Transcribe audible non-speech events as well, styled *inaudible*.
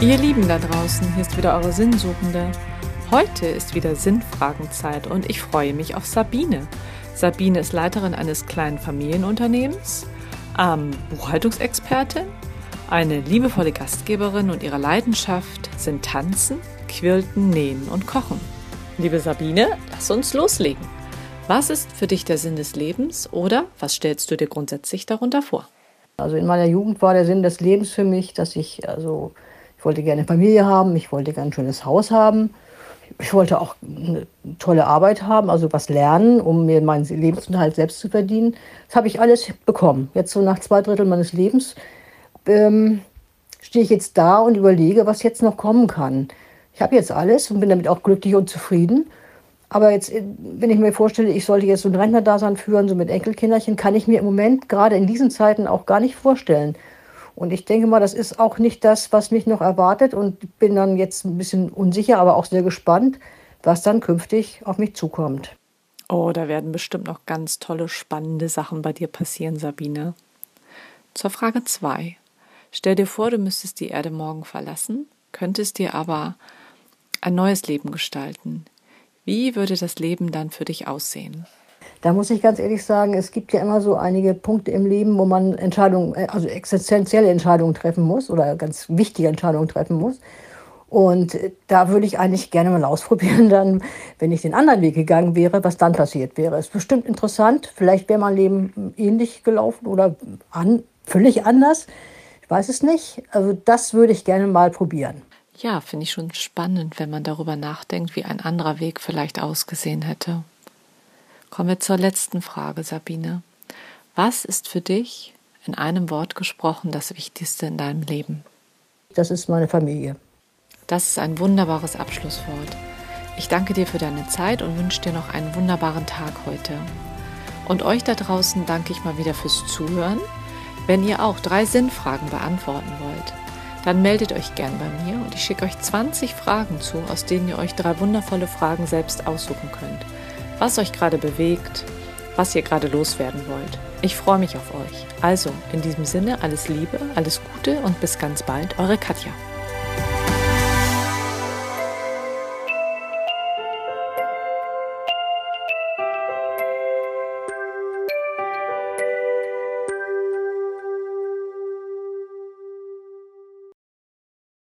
Ihr Lieben da draußen, hier ist wieder eure Sinnsuchende. Heute ist wieder Sinnfragenzeit und ich freue mich auf Sabine. Sabine ist Leiterin eines kleinen Familienunternehmens, ähm, Buchhaltungsexpertin, eine liebevolle Gastgeberin und ihre Leidenschaft sind Tanzen, Quilten, Nähen und Kochen. Liebe Sabine, lass uns loslegen. Was ist für dich der Sinn des Lebens oder was stellst du dir grundsätzlich darunter vor? Also in meiner Jugend war der Sinn des Lebens für mich, dass ich also ich wollte gerne Familie haben, ich wollte gerne ein schönes Haus haben. Ich wollte auch eine tolle Arbeit haben, also was lernen, um mir meinen Lebensunterhalt selbst zu verdienen. Das habe ich alles bekommen. Jetzt so nach zwei Drittel meines Lebens ähm, stehe ich jetzt da und überlege, was jetzt noch kommen kann. Ich habe jetzt alles und bin damit auch glücklich und zufrieden. Aber jetzt, wenn ich mir vorstelle, ich sollte jetzt so ein Rentnerdasein führen, so mit Enkelkinderchen, kann ich mir im Moment gerade in diesen Zeiten auch gar nicht vorstellen. Und ich denke mal, das ist auch nicht das, was mich noch erwartet und bin dann jetzt ein bisschen unsicher, aber auch sehr gespannt, was dann künftig auf mich zukommt. Oh, da werden bestimmt noch ganz tolle, spannende Sachen bei dir passieren, Sabine. Zur Frage 2. Stell dir vor, du müsstest die Erde morgen verlassen, könntest dir aber ein neues Leben gestalten. Wie würde das Leben dann für dich aussehen? Da muss ich ganz ehrlich sagen, es gibt ja immer so einige Punkte im Leben, wo man Entscheidungen, äh, also existenzielle Entscheidungen treffen muss oder ganz wichtige Entscheidungen treffen muss. Und da würde ich eigentlich gerne mal ausprobieren, *laughs* dann, wenn ich den anderen Weg gegangen wäre, was dann passiert wäre. Ist bestimmt interessant. Vielleicht wäre mein Leben ähnlich gelaufen oder an, völlig anders. Ich weiß es nicht. Also das würde ich gerne mal probieren. Ja, finde ich schon spannend, wenn man darüber nachdenkt, wie ein anderer Weg vielleicht ausgesehen hätte. Kommen wir zur letzten Frage, Sabine. Was ist für dich in einem Wort gesprochen das Wichtigste in deinem Leben? Das ist meine Familie. Das ist ein wunderbares Abschlusswort. Ich danke dir für deine Zeit und wünsche dir noch einen wunderbaren Tag heute. Und euch da draußen danke ich mal wieder fürs Zuhören. Wenn ihr auch drei Sinnfragen beantworten wollt, dann meldet euch gern bei mir und ich schicke euch 20 Fragen zu, aus denen ihr euch drei wundervolle Fragen selbst aussuchen könnt was euch gerade bewegt, was ihr gerade loswerden wollt. Ich freue mich auf euch. Also, in diesem Sinne, alles Liebe, alles Gute und bis ganz bald, eure Katja.